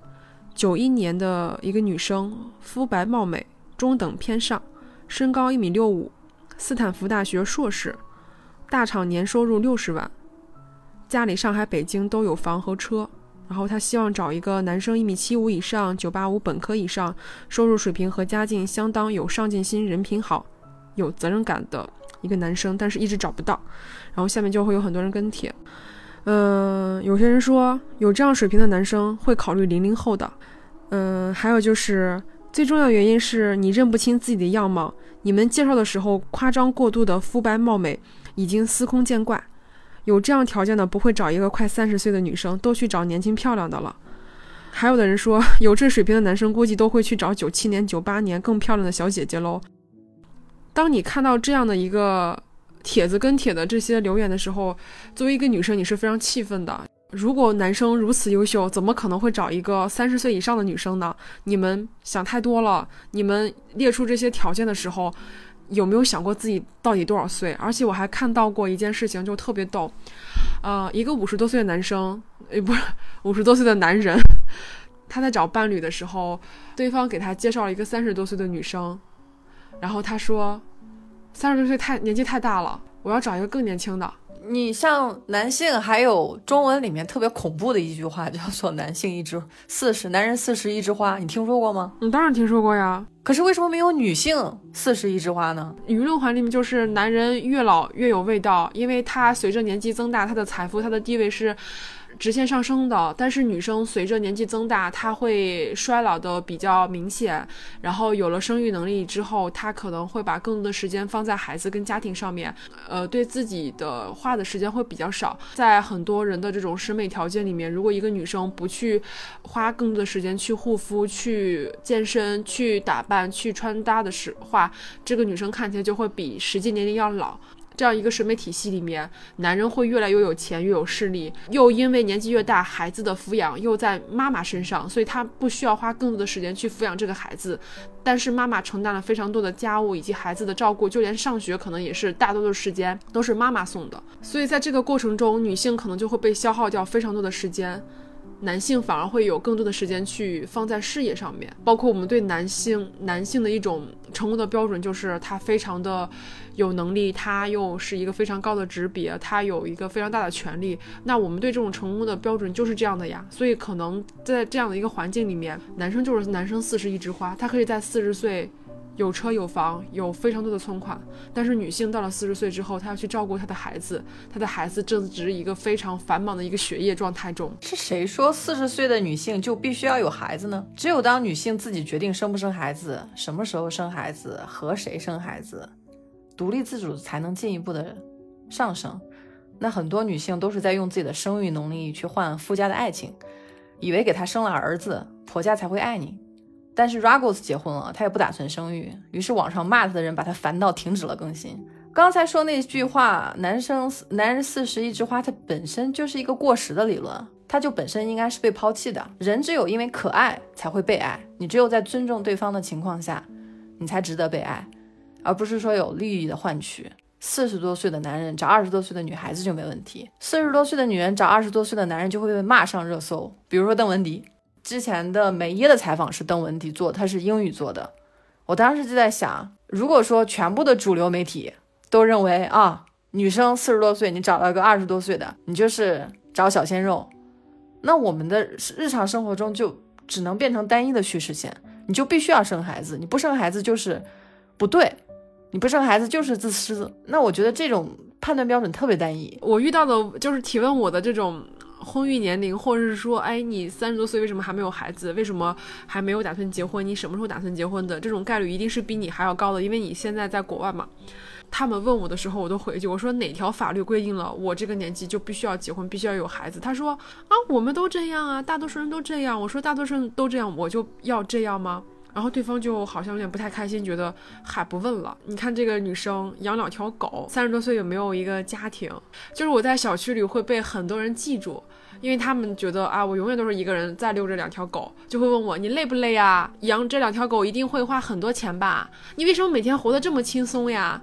九一年的一个女生，肤白貌美，中等偏上，身高一米六五，斯坦福大学硕士，大厂年收入六十万，家里上海、北京都有房和车。然后她希望找一个男生一米七五以上，九八五本科以上，收入水平和家境相当，有上进心，人品好，有责任感的一个男生，但是一直找不到。然后下面就会有很多人跟帖。嗯，有些人说有这样水平的男生会考虑零零后的。嗯，还有就是最重要原因是你认不清自己的样貌。你们介绍的时候夸张过度的肤白貌美已经司空见惯。有这样条件的不会找一个快三十岁的女生，都去找年轻漂亮的了。还有的人说 有这水平的男生估计都会去找九七年、九八年更漂亮的小姐姐喽。当你看到这样的一个。帖子跟帖的这些留言的时候，作为一个女生，你是非常气愤的。如果男生如此优秀，怎么可能会找一个三十岁以上的女生呢？你们想太多了。你们列出这些条件的时候，有没有想过自己到底多少岁？而且我还看到过一件事情，就特别逗。呃，一个五十多岁的男生，呃，不是五十多岁的男人，他在找伴侣的时候，对方给他介绍了一个三十多岁的女生，然后他说。三十多岁太年纪太大了，我要找一个更年轻的。你像男性，还有中文里面特别恐怖的一句话，叫做“男性一枝四十，男人四十一枝花”，你听说过吗？你当然听说过呀。可是为什么没有女性四十一枝花呢？舆论环境就是男人越老越有味道，因为他随着年纪增大，他的财富、他的地位是。直线上升的，但是女生随着年纪增大，她会衰老的比较明显。然后有了生育能力之后，她可能会把更多的时间放在孩子跟家庭上面，呃，对自己的花的时间会比较少。在很多人的这种审美条件里面，如果一个女生不去花更多的时间去护肤、去健身、去打扮、去穿搭的时话，这个女生看起来就会比实际年龄要老。这样一个审美体系里面，男人会越来越有钱，越有势力，又因为年纪越大，孩子的抚养又在妈妈身上，所以他不需要花更多的时间去抚养这个孩子，但是妈妈承担了非常多的家务以及孩子的照顾，就连上学可能也是大多的时间都是妈妈送的，所以在这个过程中，女性可能就会被消耗掉非常多的时间。男性反而会有更多的时间去放在事业上面，包括我们对男性男性的一种成功的标准，就是他非常的有能力，他又是一个非常高的职别，他有一个非常大的权利。那我们对这种成功的标准就是这样的呀。所以可能在这样的一个环境里面，男生就是男生四十一枝花，他可以在四十岁。有车有房，有非常多的存款，但是女性到了四十岁之后，她要去照顾她的孩子，她的孩子正值一个非常繁忙的一个学业状态中。是谁说四十岁的女性就必须要有孩子呢？只有当女性自己决定生不生孩子，什么时候生孩子，和谁生孩子，独立自主才能进一步的上升。那很多女性都是在用自己的生育能力去换夫家的爱情，以为给他生了儿子，婆家才会爱你。但是 Ruggles 结婚了，他也不打算生育，于是网上骂他的人把他烦到停止了更新。刚才说那句话，男生男人四十一枝花，它本身就是一个过时的理论，它就本身应该是被抛弃的。人只有因为可爱才会被爱，你只有在尊重对方的情况下，你才值得被爱，而不是说有利益的换取。四十多岁的男人找二十多岁的女孩子就没问题，四十多岁的女人找二十多岁的男人就会被骂上热搜，比如说邓文迪。之前的梅耶的采访是邓文迪做，他是英语做的。我当时就在想，如果说全部的主流媒体都认为啊，女生四十多岁你找了个二十多岁的，你就是找小鲜肉，那我们的日常生活中就只能变成单一的叙事线，你就必须要生孩子，你不生孩子就是不对，你不生孩子就是自私。那我觉得这种判断标准特别单一。我遇到的就是提问我的这种。婚育年龄，或者是说，哎，你三十多岁为什么还没有孩子？为什么还没有打算结婚？你什么时候打算结婚的？这种概率一定是比你还要高的，因为你现在在国外嘛。他们问我的时候，我都回一句，我说哪条法律规定了我这个年纪就必须要结婚，必须要有孩子？他说啊，我们都这样啊，大多数人都这样。我说大多数人都这样，我就要这样吗？然后对方就好像有点不太开心，觉得嗨不问了。你看这个女生养两条狗，三十多岁有没有一个家庭？就是我在小区里会被很多人记住。因为他们觉得啊，我永远都是一个人在遛这两条狗，就会问我你累不累啊？养这两条狗一定会花很多钱吧？你为什么每天活得这么轻松呀？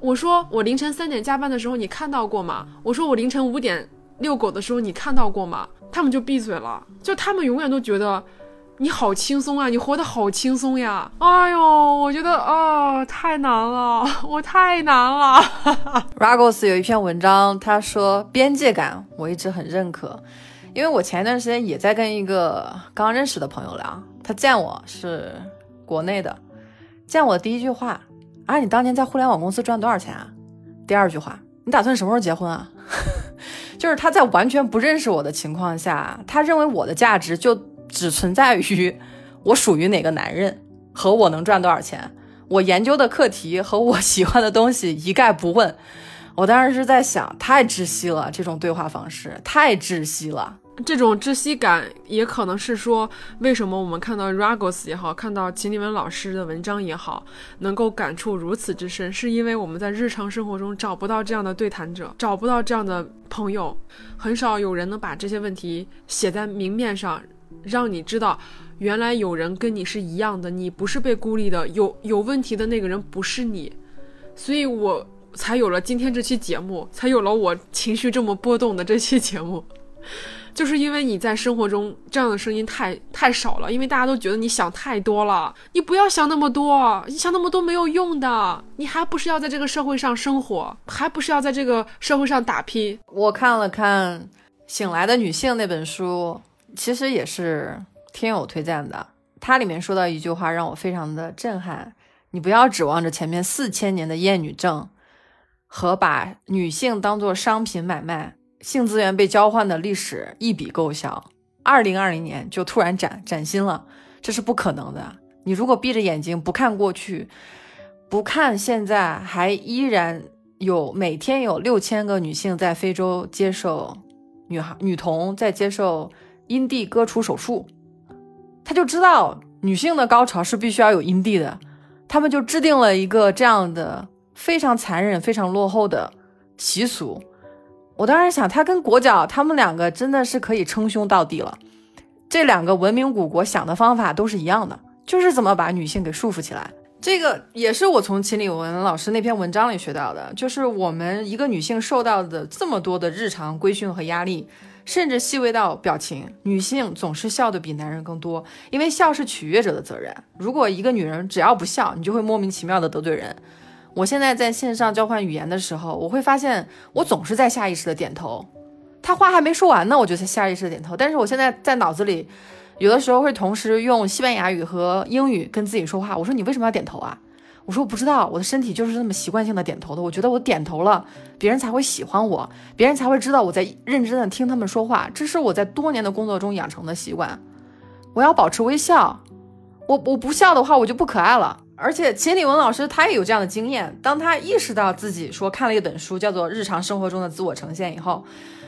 我说我凌晨三点加班的时候你看到过吗？我说我凌晨五点遛狗的时候你看到过吗？他们就闭嘴了，就他们永远都觉得。你好轻松啊！你活得好轻松呀！哎呦，我觉得啊，太难了，我太难了。Ragos 有一篇文章，他说边界感，我一直很认可，因为我前一段时间也在跟一个刚认识的朋友聊，他见我是国内的，见我第一句话啊，你当年在互联网公司赚多少钱啊？第二句话，你打算什么时候结婚啊？就是他在完全不认识我的情况下，他认为我的价值就。只存在于我属于哪个男人和我能赚多少钱，我研究的课题和我喜欢的东西一概不问。我当时是在想，太窒息了，这种对话方式太窒息了。这种窒息感也可能是说，为什么我们看到 Ragos 也好，看到秦立文老师的文章也好，能够感触如此之深，是因为我们在日常生活中找不到这样的对谈者，找不到这样的朋友，很少有人能把这些问题写在明面上。让你知道，原来有人跟你是一样的，你不是被孤立的，有有问题的那个人不是你，所以我才有了今天这期节目，才有了我情绪这么波动的这期节目，就是因为你在生活中这样的声音太太少了，因为大家都觉得你想太多了，你不要想那么多，你想那么多没有用的，你还不是要在这个社会上生活，还不是要在这个社会上打拼。我看了看《醒来的女性》那本书。其实也是听友推荐的，它里面说到一句话让我非常的震撼：你不要指望着前面四千年的厌女症和把女性当做商品买卖、性资源被交换的历史一笔勾销，二零二零年就突然崭崭新了，这是不可能的。你如果闭着眼睛不看过去，不看现在还依然有每天有六千个女性在非洲接受女孩女童在接受。阴蒂割除手术，他就知道女性的高潮是必须要有阴蒂的，他们就制定了一个这样的非常残忍、非常落后的习俗。我当时想，他跟裹脚他们两个真的是可以称兄道弟了。这两个文明古国想的方法都是一样的，就是怎么把女性给束缚起来。这个也是我从秦理文老师那篇文章里学到的，就是我们一个女性受到的这么多的日常规训和压力。甚至细微到表情，女性总是笑的比男人更多，因为笑是取悦者的责任。如果一个女人只要不笑，你就会莫名其妙的得罪人。我现在在线上交换语言的时候，我会发现我总是在下意识的点头，他话还没说完呢，我就在下意识的点头。但是我现在在脑子里，有的时候会同时用西班牙语和英语跟自己说话。我说你为什么要点头啊？我说我不知道，我的身体就是这么习惯性的点头的。我觉得我点头了，别人才会喜欢我，别人才会知道我在认真的听他们说话。这是我在多年的工作中养成的习惯。我要保持微笑，我我不笑的话，我就不可爱了。而且秦理文老师他也有这样的经验，当他意识到自己说看了一本书叫做《日常生活中的自我呈现》以后，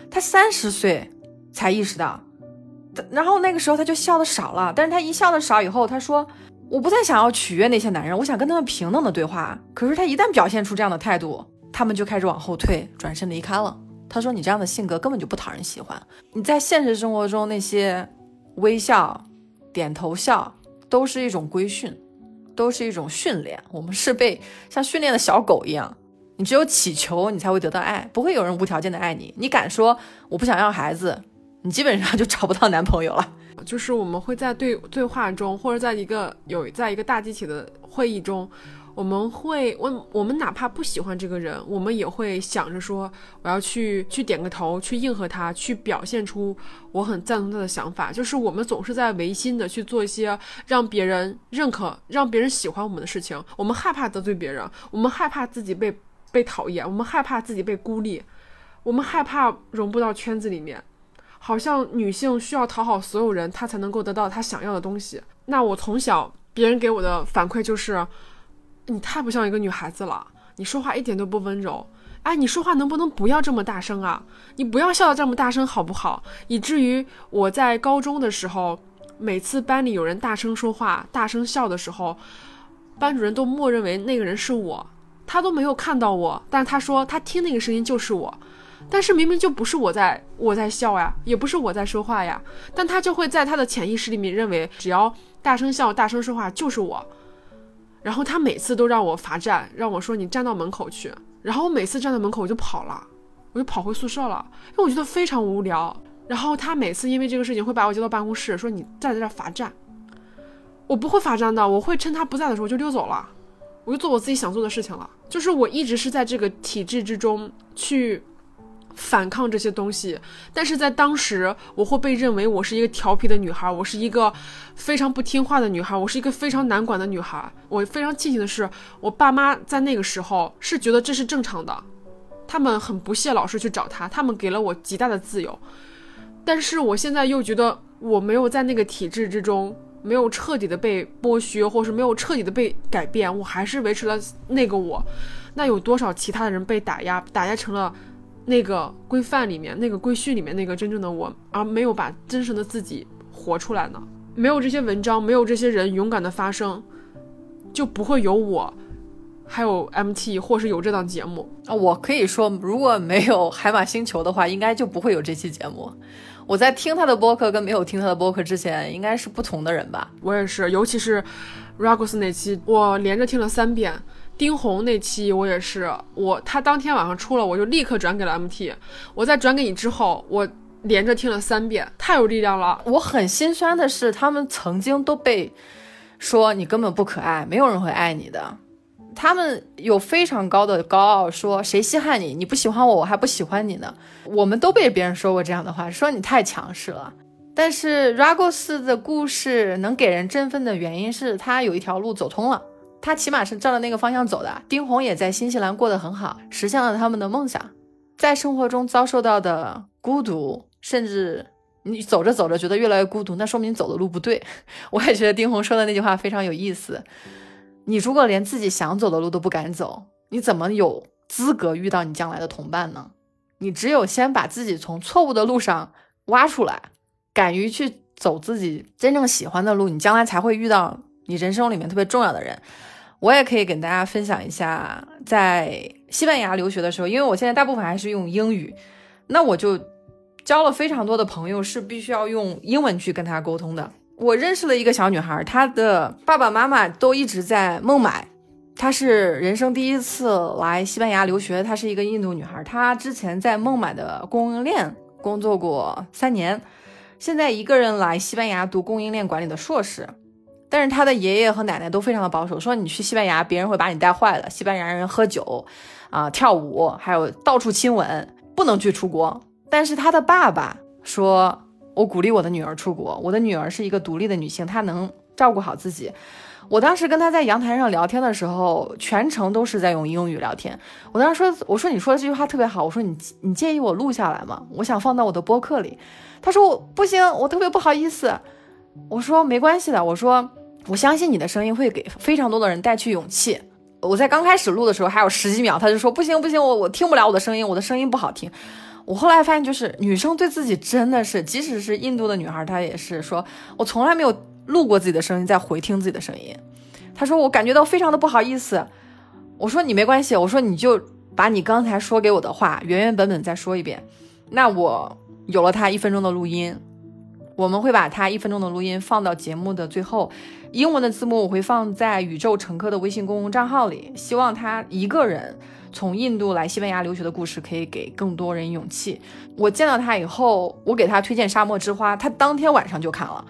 他三十岁才意识到，然后那个时候他就笑的少了。但是他一笑的少以后，他说。我不再想要取悦那些男人，我想跟他们平等的对话。可是他一旦表现出这样的态度，他们就开始往后退，转身离开了。他说：“你这样的性格根本就不讨人喜欢。你在现实生活中那些微笑、点头笑，都是一种规训，都是一种训练。我们是被像训练的小狗一样，你只有乞求，你才会得到爱，不会有人无条件的爱你。你敢说我不想要孩子，你基本上就找不到男朋友了。”就是我们会在对对话中，或者在一个有在一个大集体的会议中，我们会我我们哪怕不喜欢这个人，我们也会想着说我要去去点个头，去应和他，去表现出我很赞同他的想法。就是我们总是在违心的去做一些让别人认可、让别人喜欢我们的事情。我们害怕得罪别人，我们害怕自己被被讨厌，我们害怕自己被孤立，我们害怕融不到圈子里面。好像女性需要讨好所有人，她才能够得到她想要的东西。那我从小别人给我的反馈就是，你太不像一个女孩子了，你说话一点都不温柔。哎，你说话能不能不要这么大声啊？你不要笑得这么大声好不好？以至于我在高中的时候，每次班里有人大声说话、大声笑的时候，班主任都默认为那个人是我，他都没有看到我，但他说他听那个声音就是我，但是明明就不是我在我在笑呀，也不是我在说话呀，但他就会在他的潜意识里面认为，只要大声笑、大声说话就是我，然后他每次都让我罚站，让我说你站到门口去。然后我每次站在门口我就跑了，我就跑回宿舍了，因为我觉得非常无聊。然后他每次因为这个事情会把我叫到办公室，说你站在这罚站。我不会罚站的，我会趁他不在的时候就溜走了，我就做我自己想做的事情了。就是我一直是在这个体制之中去。反抗这些东西，但是在当时我会被认为我是一个调皮的女孩，我是一个非常不听话的女孩，我是一个非常难管的女孩。我非常庆幸的是，我爸妈在那个时候是觉得这是正常的，他们很不屑老师去找他，他们给了我极大的自由。但是我现在又觉得我没有在那个体制之中，没有彻底的被剥削，或是没有彻底的被改变，我还是维持了那个我。那有多少其他的人被打压，打压成了？那个规范里面，那个规训里面，那个真正的我，而没有把真实的自己活出来呢？没有这些文章，没有这些人勇敢的发声，就不会有我，还有 MT，或是有这档节目啊。我可以说，如果没有海马星球的话，应该就不会有这期节目。我在听他的播客跟没有听他的播客之前，应该是不同的人吧？我也是，尤其是 Ragos 那期，我连着听了三遍。丁红那期我也是，我他当天晚上出了，我就立刻转给了 MT。我在转给你之后，我连着听了三遍，太有力量了。我很心酸的是，他们曾经都被说你根本不可爱，没有人会爱你的。他们有非常高的高傲，说谁稀罕你？你不喜欢我，我还不喜欢你呢。我们都被别人说过这样的话，说你太强势了。但是 Ragos 的故事能给人振奋的原因是他有一条路走通了。他起码是照着那个方向走的。丁红也在新西兰过得很好，实现了他们的梦想。在生活中遭受到的孤独，甚至你走着走着觉得越来越孤独，那说明你走的路不对。我也觉得丁红说的那句话非常有意思。你如果连自己想走的路都不敢走，你怎么有资格遇到你将来的同伴呢？你只有先把自己从错误的路上挖出来，敢于去走自己真正喜欢的路，你将来才会遇到你人生里面特别重要的人。我也可以跟大家分享一下，在西班牙留学的时候，因为我现在大部分还是用英语，那我就交了非常多的朋友，是必须要用英文去跟他沟通的。我认识了一个小女孩，她的爸爸妈妈都一直在孟买，她是人生第一次来西班牙留学，她是一个印度女孩，她之前在孟买的供应链工作过三年，现在一个人来西班牙读供应链管理的硕士。但是他的爷爷和奶奶都非常的保守，说你去西班牙，别人会把你带坏了。西班牙人喝酒，啊，跳舞，还有到处亲吻，不能去出国。但是他的爸爸说，我鼓励我的女儿出国，我的女儿是一个独立的女性，她能照顾好自己。我当时跟他在阳台上聊天的时候，全程都是在用英语聊天。我当时说，我说你说的这句话特别好，我说你你介意我录下来吗？我想放到我的播客里。他说我不行，我特别不好意思。我说没关系的，我说。我相信你的声音会给非常多的人带去勇气。我在刚开始录的时候还有十几秒，他就说不行不行，我我听不了我的声音，我的声音不好听。我后来发现，就是女生对自己真的是，即使是印度的女孩，她也是说，我从来没有录过自己的声音，在回听自己的声音。她说我感觉到非常的不好意思。我说你没关系，我说你就把你刚才说给我的话原原本本再说一遍。那我有了他一分钟的录音。我们会把他一分钟的录音放到节目的最后，英文的字幕我会放在宇宙乘客的微信公共账号里。希望他一个人从印度来西班牙留学的故事可以给更多人勇气。我见到他以后，我给他推荐《沙漠之花》，他当天晚上就看了。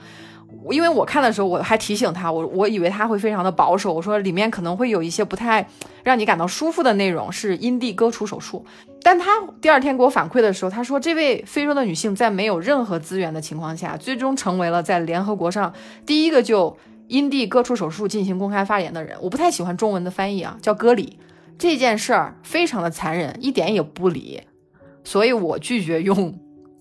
因为我看的时候，我还提醒他，我我以为他会非常的保守，我说里面可能会有一些不太让你感到舒服的内容，是阴蒂割除手术。但他第二天给我反馈的时候，他说这位非洲的女性在没有任何资源的情况下，最终成为了在联合国上第一个就阴蒂割除手术进行公开发言的人。我不太喜欢中文的翻译啊，叫割礼。这件事儿非常的残忍，一点也不理，所以我拒绝用。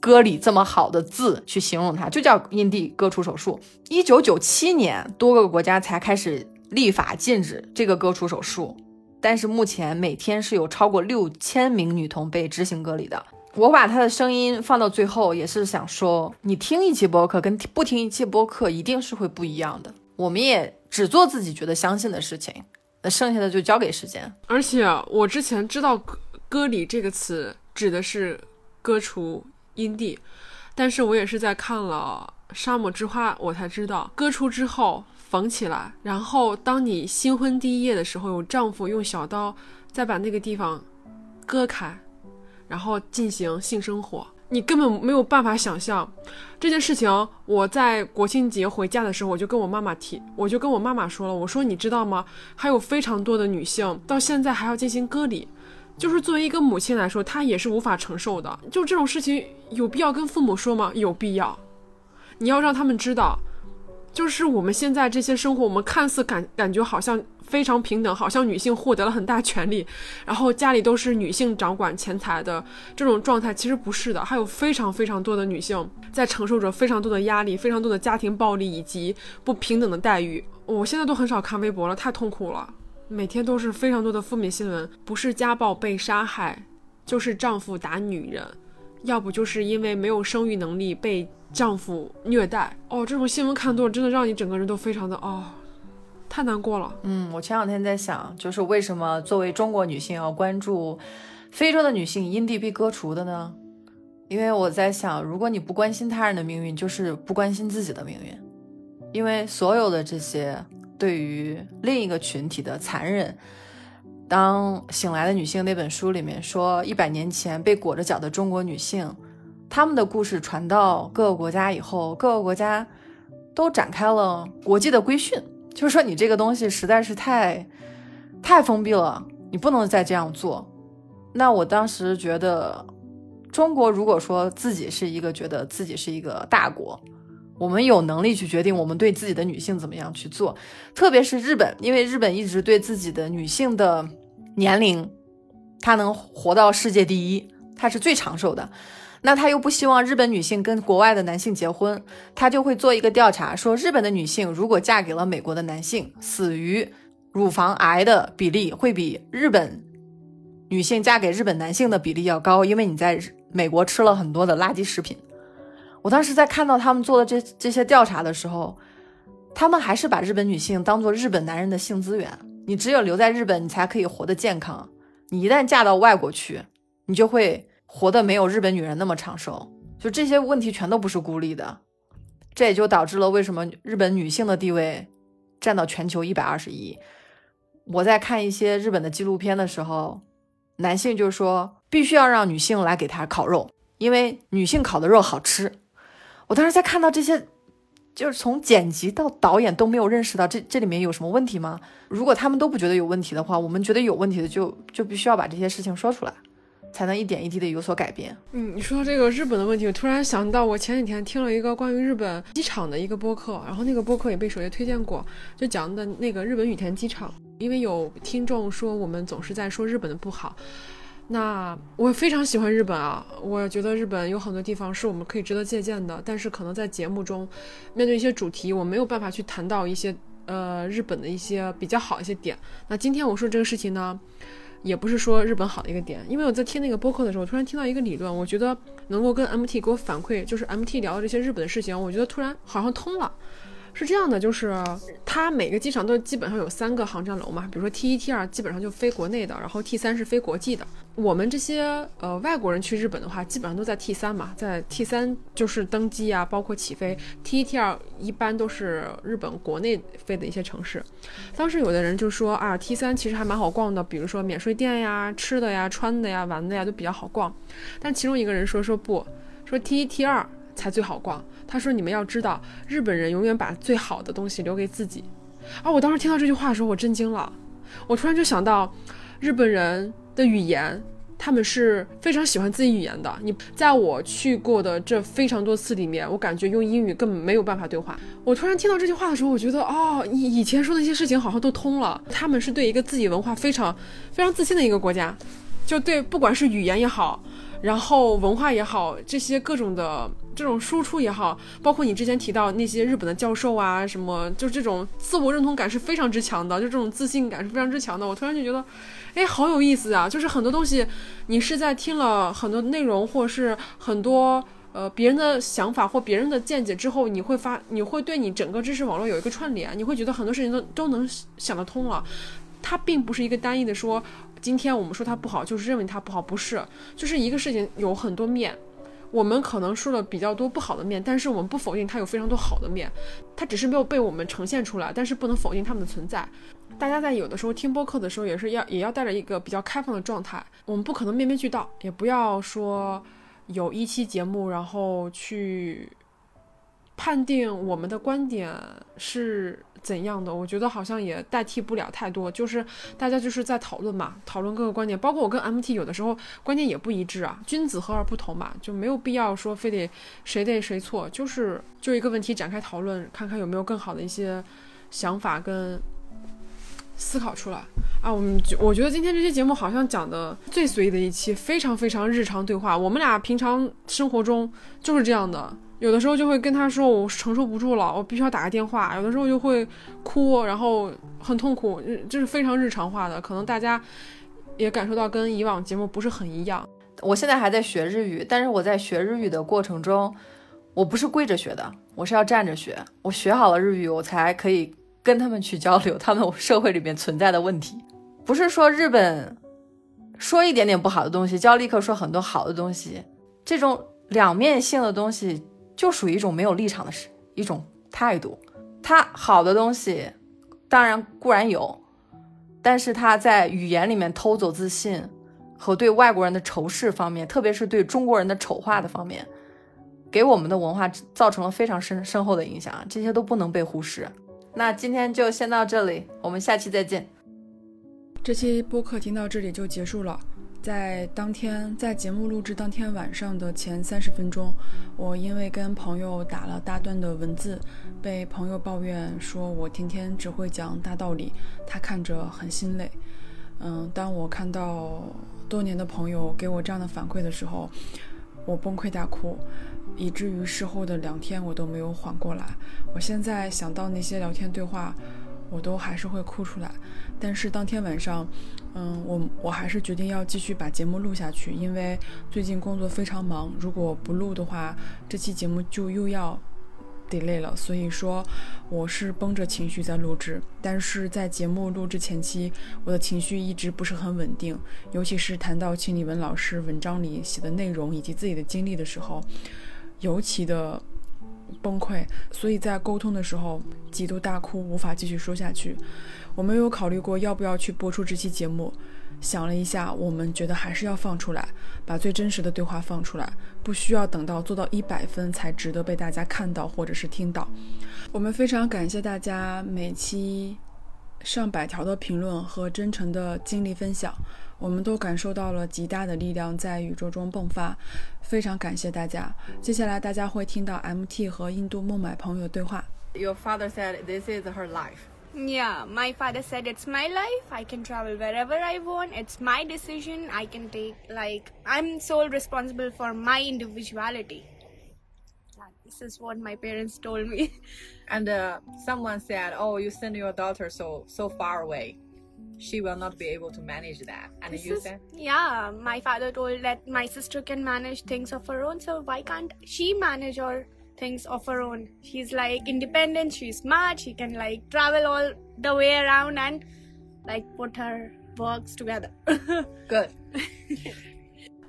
割礼这么好的字去形容它，就叫阴蒂割除手术。一九九七年，多个国家才开始立法禁止这个割除手术。但是目前每天是有超过六千名女童被执行隔离的。我把她的声音放到最后，也是想说，你听一期播客跟不听一期播客一定是会不一样的。我们也只做自己觉得相信的事情，那剩下的就交给时间。而且我之前知道“割割礼”这个词指的是割除阴蒂，但是我也是在看了《沙漠之花》，我才知道割出之后缝起来，然后当你新婚第一夜的时候，有丈夫用小刀再把那个地方割开，然后进行性生活。你根本没有办法想象这件事情。我在国庆节回家的时候，我就跟我妈妈提，我就跟我妈妈说了，我说你知道吗？还有非常多的女性到现在还要进行割礼，就是作为一个母亲来说，她也是无法承受的。就这种事情，有必要跟父母说吗？有必要。你要让他们知道，就是我们现在这些生活，我们看似感感觉好像。非常平等，好像女性获得了很大权利，然后家里都是女性掌管钱财的这种状态，其实不是的。还有非常非常多的女性在承受着非常多的压力，非常多的家庭暴力以及不平等的待遇。我现在都很少看微博了，太痛苦了，每天都是非常多的负面新闻，不是家暴被杀害，就是丈夫打女人，要不就是因为没有生育能力被丈夫虐待。哦，这种新闻看多了，真的让你整个人都非常的哦。太难过了。嗯，我前两天在想，就是为什么作为中国女性要关注非洲的女性阴蒂被割除的呢？因为我在想，如果你不关心他人的命运，就是不关心自己的命运。因为所有的这些对于另一个群体的残忍，当醒来的女性那本书里面说，一百年前被裹着脚的中国女性，她们的故事传到各个国家以后，各个国家都展开了国际的规训。就是说，你这个东西实在是太，太封闭了，你不能再这样做。那我当时觉得，中国如果说自己是一个觉得自己是一个大国，我们有能力去决定我们对自己的女性怎么样去做。特别是日本，因为日本一直对自己的女性的年龄，她能活到世界第一，她是最长寿的。那他又不希望日本女性跟国外的男性结婚，他就会做一个调查，说日本的女性如果嫁给了美国的男性，死于乳房癌的比例会比日本女性嫁给日本男性的比例要高，因为你在美国吃了很多的垃圾食品。我当时在看到他们做的这这些调查的时候，他们还是把日本女性当做日本男人的性资源，你只有留在日本，你才可以活得健康。你一旦嫁到外国去，你就会。活得没有日本女人那么长寿，就这些问题全都不是孤立的，这也就导致了为什么日本女性的地位占到全球一百二十一。我在看一些日本的纪录片的时候，男性就说必须要让女性来给他烤肉，因为女性烤的肉好吃。我当时在看到这些，就是从剪辑到导演都没有认识到这这里面有什么问题吗？如果他们都不觉得有问题的话，我们觉得有问题的就就必须要把这些事情说出来。才能一点一滴的有所改变。嗯，你说这个日本的问题，我突然想到，我前几天听了一个关于日本机场的一个播客，然后那个播客也被首页推荐过，就讲的那个日本羽田机场。因为有听众说我们总是在说日本的不好，那我非常喜欢日本啊，我觉得日本有很多地方是我们可以值得借鉴的，但是可能在节目中面对一些主题，我没有办法去谈到一些呃日本的一些比较好一些点。那今天我说这个事情呢？也不是说日本好的一个点，因为我在听那个播客的时候，突然听到一个理论，我觉得能够跟 MT 给我反馈，就是 MT 聊的这些日本的事情，我觉得突然好像通了。是这样的，就是它每个机场都基本上有三个航站楼嘛，比如说 T 一、T 二基本上就飞国内的，然后 T 三是飞国际的。我们这些呃外国人去日本的话，基本上都在 T 三嘛，在 T 三就是登机啊，包括起飞。T 一、T 二一般都是日本国内飞的一些城市。当时有的人就说啊，T 三其实还蛮好逛的，比如说免税店呀、吃的呀、穿的呀、玩的呀都比较好逛。但其中一个人说说不，说 T 一、T 二才最好逛。他说：“你们要知道，日本人永远把最好的东西留给自己。”啊！我当时听到这句话的时候，我震惊了。我突然就想到，日本人的语言，他们是非常喜欢自己语言的。你在我去过的这非常多次里面，我感觉用英语根本没有办法对话。我突然听到这句话的时候，我觉得，哦，以以前说的那些事情好像都通了。他们是对一个自己文化非常非常自信的一个国家，就对，不管是语言也好，然后文化也好，这些各种的。这种输出也好，包括你之前提到那些日本的教授啊，什么，就这种自我认同感是非常之强的，就这种自信感是非常之强的。我突然就觉得，哎，好有意思啊！就是很多东西，你是在听了很多内容，或是很多呃别人的想法或别人的见解之后，你会发，你会对你整个知识网络有一个串联，你会觉得很多事情都都能想得通了。它并不是一个单一的说，今天我们说它不好，就是认为它不好，不是，就是一个事情有很多面。我们可能说了比较多不好的面，但是我们不否定它有非常多好的面，它只是没有被我们呈现出来，但是不能否定它们的存在。大家在有的时候听播客的时候，也是要也要带着一个比较开放的状态，我们不可能面面俱到，也不要说有一期节目然后去判定我们的观点是。怎样的？我觉得好像也代替不了太多，就是大家就是在讨论嘛，讨论各个观点，包括我跟 MT 有的时候观点也不一致啊，君子和而不同嘛，就没有必要说非得谁对谁错，就是就一个问题展开讨论，看看有没有更好的一些想法跟思考出来啊。我们我觉得今天这期节目好像讲的最随意的一期，非常非常日常对话，我们俩平常生活中就是这样的。有的时候就会跟他说我承受不住了，我必须要打个电话。有的时候就会哭，然后很痛苦，这是非常日常化的。可能大家也感受到跟以往节目不是很一样。我现在还在学日语，但是我在学日语的过程中，我不是跪着学的，我是要站着学。我学好了日语，我才可以跟他们去交流他们社会里面存在的问题。不是说日本说一点点不好的东西，就要立刻说很多好的东西。这种两面性的东西。就属于一种没有立场的事，一种态度。他好的东西，当然固然有，但是他在语言里面偷走自信和对外国人的仇视方面，特别是对中国人的丑化的方面，给我们的文化造成了非常深深厚的影响。这些都不能被忽视。那今天就先到这里，我们下期再见。这期播客听到这里就结束了。在当天，在节目录制当天晚上的前三十分钟，我因为跟朋友打了大段的文字，被朋友抱怨说我天天只会讲大道理，他看着很心累。嗯，当我看到多年的朋友给我这样的反馈的时候，我崩溃大哭，以至于事后的两天我都没有缓过来。我现在想到那些聊天对话。我都还是会哭出来，但是当天晚上，嗯，我我还是决定要继续把节目录下去，因为最近工作非常忙，如果不录的话，这期节目就又要 delay 了。所以说，我是绷着情绪在录制，但是在节目录制前期，我的情绪一直不是很稳定，尤其是谈到秦理文老师文章里写的内容以及自己的经历的时候，尤其的。崩溃，所以在沟通的时候几度大哭，无法继续说下去。我们有考虑过要不要去播出这期节目，想了一下，我们觉得还是要放出来，把最真实的对话放出来，不需要等到做到一百分才值得被大家看到或者是听到。我们非常感谢大家每期上百条的评论和真诚的经历分享。我们都感受到了极大的力量在宇宙中迸发，非常感谢大家。接下来大家会听到 MT 和印度孟买朋友对话。Your father said this is her life. Yeah, my father said it's my life. I can travel wherever I want. It's my decision. I can take like I'm sole responsible for my individuality. This is what my parents told me. And uh, someone said, "Oh, you send your daughter so so far away." she will not be able to manage that. And this you is, said, yeah, my father told that my sister can manage things of her own, so why can't she manage all things of her own? She's like independent, she's smart, she can like travel all the way around and like put her works together. Good.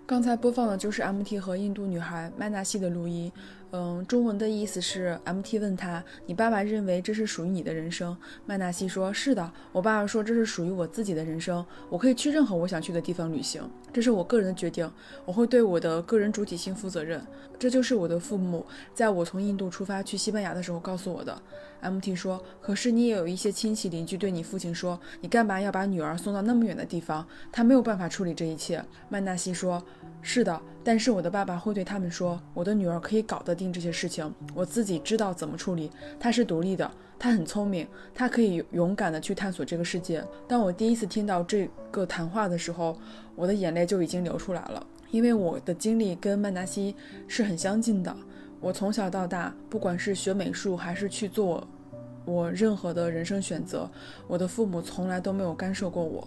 刚才播放的就是 MT 和印度女孩麦纳西的录音。 嗯，中文的意思是，MT 问他：“你爸爸认为这是属于你的人生？”麦纳西说：“是的，我爸爸说这是属于我自己的人生，我可以去任何我想去的地方旅行，这是我个人的决定，我会对我的个人主体性负责任。这就是我的父母在我从印度出发去西班牙的时候告诉我的。”MT 说：“可是你也有一些亲戚邻居对你父亲说，你干嘛要把女儿送到那么远的地方？他没有办法处理这一切。”麦纳西说。是的，但是我的爸爸会对他们说：“我的女儿可以搞得定这些事情，我自己知道怎么处理。她是独立的，她很聪明，她可以勇敢地去探索这个世界。”当我第一次听到这个谈话的时候，我的眼泪就已经流出来了，因为我的经历跟曼达西是很相近的。我从小到大，不管是学美术还是去做我任何的人生选择，我的父母从来都没有干涉过我。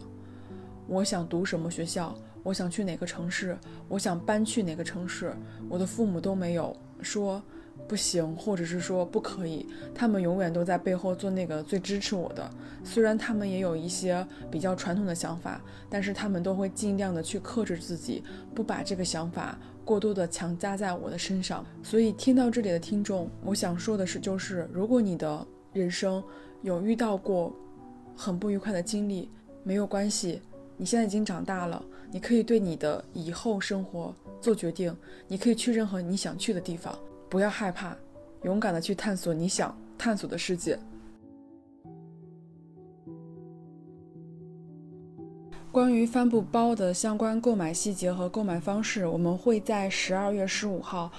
我想读什么学校，我想去哪个城市，我想搬去哪个城市，我的父母都没有说不行，或者是说不可以。他们永远都在背后做那个最支持我的。虽然他们也有一些比较传统的想法，但是他们都会尽量的去克制自己，不把这个想法过多的强加在我的身上。所以听到这里的听众，我想说的是，就是如果你的人生有遇到过很不愉快的经历，没有关系。你现在已经长大了，你可以对你的以后生活做决定，你可以去任何你想去的地方，不要害怕，勇敢的去探索你想探索的世界。关于帆布包的相关购买细节和购买方式，我们会在十二月十五号。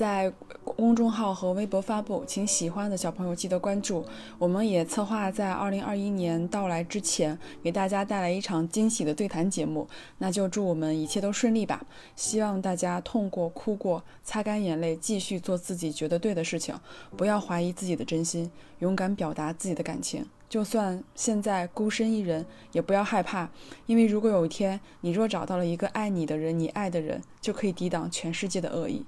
在公众号和微博发布，请喜欢的小朋友记得关注。我们也策划在二零二一年到来之前，给大家带来一场惊喜的对谈节目。那就祝我们一切都顺利吧！希望大家痛过、哭过，擦干眼泪，继续做自己觉得对的事情，不要怀疑自己的真心，勇敢表达自己的感情。就算现在孤身一人，也不要害怕，因为如果有一天你若找到了一个爱你的人，你爱的人，就可以抵挡全世界的恶意。